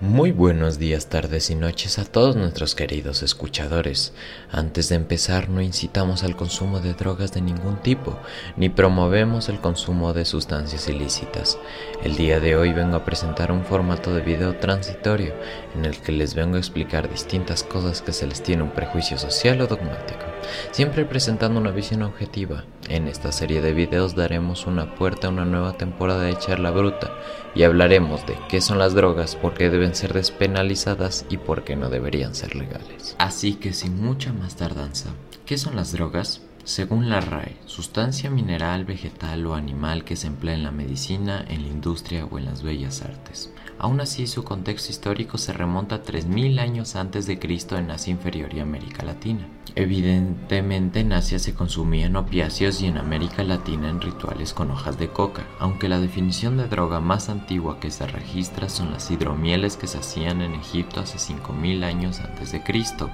Muy buenos días, tardes y noches a todos nuestros queridos escuchadores. Antes de empezar, no incitamos al consumo de drogas de ningún tipo, ni promovemos el consumo de sustancias ilícitas. El día de hoy vengo a presentar un formato de video transitorio en el que les vengo a explicar distintas cosas que se les tiene un prejuicio social o dogmático, siempre presentando una visión objetiva. En esta serie de videos daremos una puerta a una nueva temporada de Charla Bruta y hablaremos de qué son las drogas, por qué deben ser despenalizadas y por qué no deberían ser legales. Así que sin mucha más tardanza, ¿qué son las drogas? Según la RAE, sustancia mineral, vegetal o animal que se emplea en la medicina, en la industria o en las bellas artes. Aún así, su contexto histórico se remonta a 3.000 años antes de Cristo en Asia Inferior y América Latina. Evidentemente en Asia se consumían opiáceos y en América Latina en rituales con hojas de coca, aunque la definición de droga más antigua que se registra son las hidromieles que se hacían en Egipto hace 5.000 años antes de Cristo.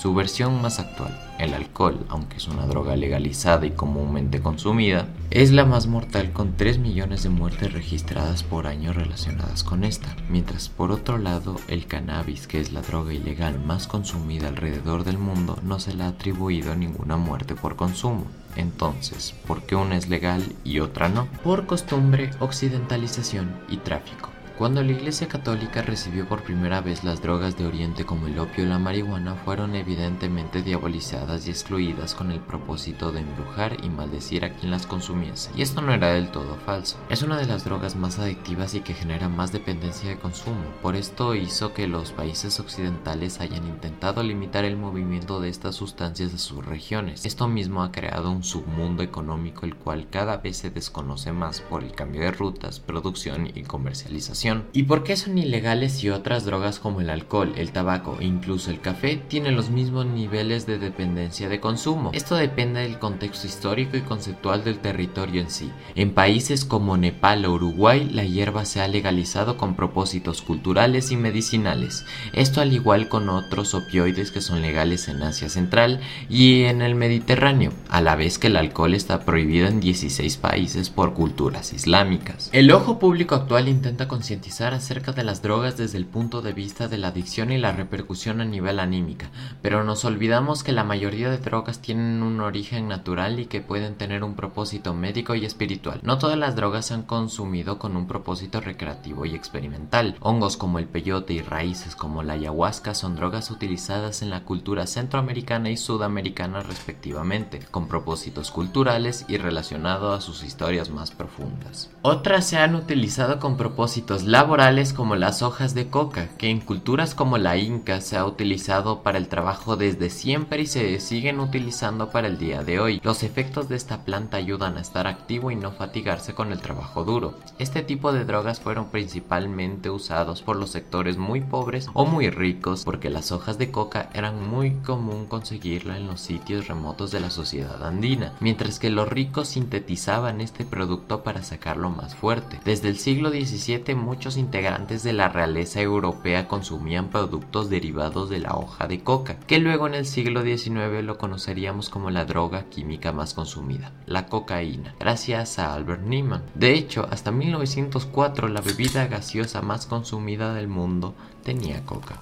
Su versión más actual, el alcohol, aunque es una droga legalizada y comúnmente consumida, es la más mortal con 3 millones de muertes registradas por año relacionadas con esta, mientras por otro lado el cannabis, que es la droga ilegal más consumida alrededor del mundo, no se le ha atribuido ninguna muerte por consumo. Entonces, ¿por qué una es legal y otra no? Por costumbre, occidentalización y tráfico. Cuando la Iglesia Católica recibió por primera vez las drogas de Oriente como el opio y la marihuana, fueron evidentemente diabolizadas y excluidas con el propósito de embrujar y maldecir a quien las consumiese. Y esto no era del todo falso. Es una de las drogas más adictivas y que genera más dependencia de consumo. Por esto hizo que los países occidentales hayan intentado limitar el movimiento de estas sustancias a sus regiones. Esto mismo ha creado un submundo económico el cual cada vez se desconoce más por el cambio de rutas, producción y comercialización. ¿Y por qué son ilegales si otras drogas como el alcohol, el tabaco e incluso el café tienen los mismos niveles de dependencia de consumo? Esto depende del contexto histórico y conceptual del territorio en sí. En países como Nepal o Uruguay, la hierba se ha legalizado con propósitos culturales y medicinales. Esto al igual con otros opioides que son legales en Asia Central y en el Mediterráneo, a la vez que el alcohol está prohibido en 16 países por culturas islámicas. El ojo público actual intenta concientizar acerca de las drogas desde el punto de vista de la adicción y la repercusión a nivel anímica, pero nos olvidamos que la mayoría de drogas tienen un origen natural y que pueden tener un propósito médico y espiritual. No todas las drogas se han consumido con un propósito recreativo y experimental. Hongos como el peyote y raíces como la ayahuasca son drogas utilizadas en la cultura centroamericana y sudamericana respectivamente, con propósitos culturales y relacionados a sus historias más profundas. Otras se han utilizado con propósitos laborales como las hojas de coca, que en culturas como la inca se ha utilizado para el trabajo desde siempre y se siguen utilizando para el día de hoy. Los efectos de esta planta ayudan a estar activo y no fatigarse con el trabajo duro. Este tipo de drogas fueron principalmente usados por los sectores muy pobres o muy ricos porque las hojas de coca eran muy común conseguirla en los sitios remotos de la sociedad andina, mientras que los ricos sintetizaban este producto para sacarlo más fuerte. Desde el siglo XVII muchos integrantes de la realeza europea consumían productos derivados de la hoja de coca, que luego en el siglo XIX lo conoceríamos como la droga química más consumida, la cocaína, gracias a Albert Niemann. De hecho, hasta 1904 la bebida gaseosa más consumida del mundo tenía coca.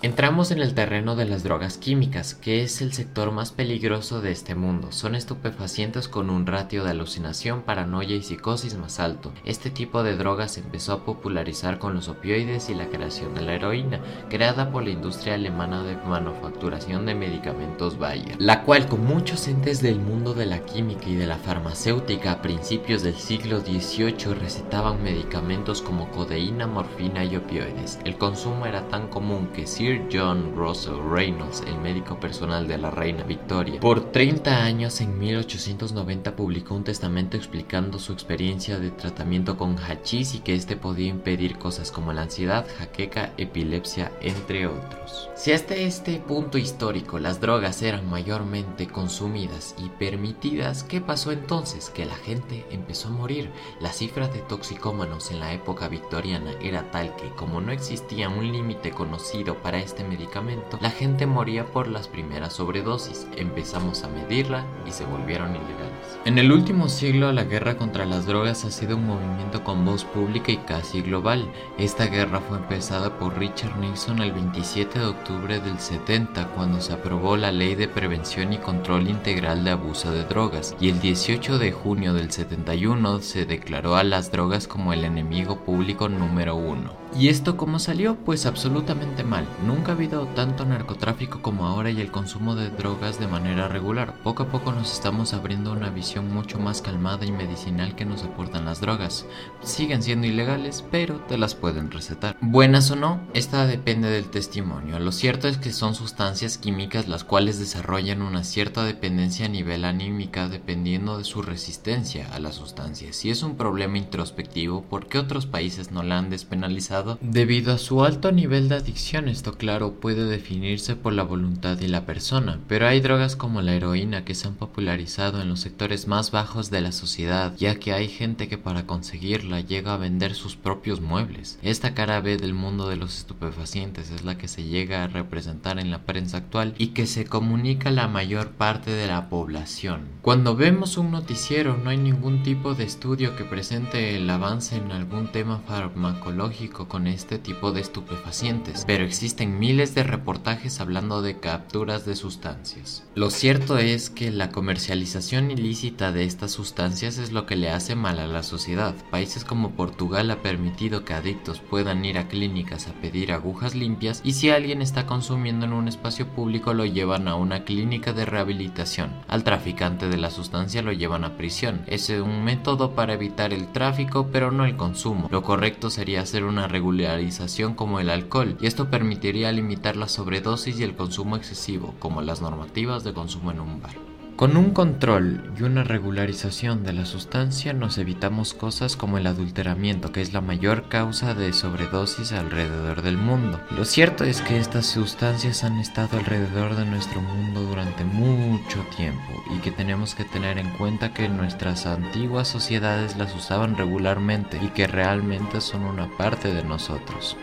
Entramos en el terreno de las drogas químicas, que es el sector más peligroso de este mundo. Son estupefacientes con un ratio de alucinación, paranoia y psicosis más alto. Este tipo de drogas se empezó a popularizar con los opioides y la creación de la heroína, creada por la industria alemana de manufacturación de medicamentos Bayer, la cual con muchos entes del mundo de la química y de la farmacéutica a principios del siglo XVIII recetaban medicamentos como codeína, morfina y opioides. El consumo era tan común que si John Russell Reynolds, el médico personal de la reina Victoria. Por 30 años, en 1890, publicó un testamento explicando su experiencia de tratamiento con hachís y que este podía impedir cosas como la ansiedad, jaqueca, epilepsia, entre otros. Si hasta este punto histórico las drogas eran mayormente consumidas y permitidas, ¿qué pasó entonces? Que la gente empezó a morir. La cifra de toxicómanos en la época victoriana era tal que, como no existía un límite conocido para este medicamento, la gente moría por las primeras sobredosis. Empezamos a medirla y se volvieron ilegales. En el último siglo, la guerra contra las drogas ha sido un movimiento con voz pública y casi global. Esta guerra fue empezada por Richard Nixon el 27 de octubre del 70, cuando se aprobó la Ley de Prevención y Control Integral de Abuso de Drogas, y el 18 de junio del 71 se declaró a las drogas como el enemigo público número uno. ¿Y esto cómo salió? Pues absolutamente mal. Nunca ha habido tanto narcotráfico como ahora y el consumo de drogas de manera regular. Poco a poco nos estamos abriendo una visión mucho más calmada y medicinal que nos aportan las drogas. Siguen siendo ilegales, pero te las pueden recetar. Buenas o no, esta depende del testimonio. Lo cierto es que son sustancias químicas las cuales desarrollan una cierta dependencia a nivel anímica dependiendo de su resistencia a las sustancias. Si es un problema introspectivo, ¿por qué otros países no la han despenalizado? Debido a su alto nivel de adicción. Esto claro puede definirse por la voluntad de la persona, pero hay drogas como la heroína que se han popularizado en los sectores más bajos de la sociedad, ya que hay gente que para conseguirla llega a vender sus propios muebles. Esta cara B del mundo de los estupefacientes es la que se llega a representar en la prensa actual y que se comunica a la mayor parte de la población. Cuando vemos un noticiero no hay ningún tipo de estudio que presente el avance en algún tema farmacológico con este tipo de estupefacientes, pero existen miles de reportajes hablando de capturas de sustancias. Lo cierto es que la comercialización ilícita de estas sustancias es lo que le hace mal a la sociedad. Países como Portugal ha permitido que adictos puedan ir a clínicas a pedir agujas limpias y si alguien está consumiendo en un espacio público lo llevan a una clínica de rehabilitación. Al traficante de la sustancia lo llevan a prisión. Es un método para evitar el tráfico pero no el consumo. Lo correcto sería hacer una regularización como el alcohol, y esto permitiría limitar la sobredosis y el consumo excesivo, como las normativas de consumo en un bar. Con un control y una regularización de la sustancia nos evitamos cosas como el adulteramiento, que es la mayor causa de sobredosis alrededor del mundo. Lo cierto es que estas sustancias han estado alrededor de nuestro mundo durante mucho tiempo y que tenemos que tener en cuenta que nuestras antiguas sociedades las usaban regularmente y que realmente son una parte de nosotros.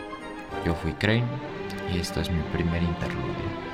Yo fui Crane y esto es mi primer interludio.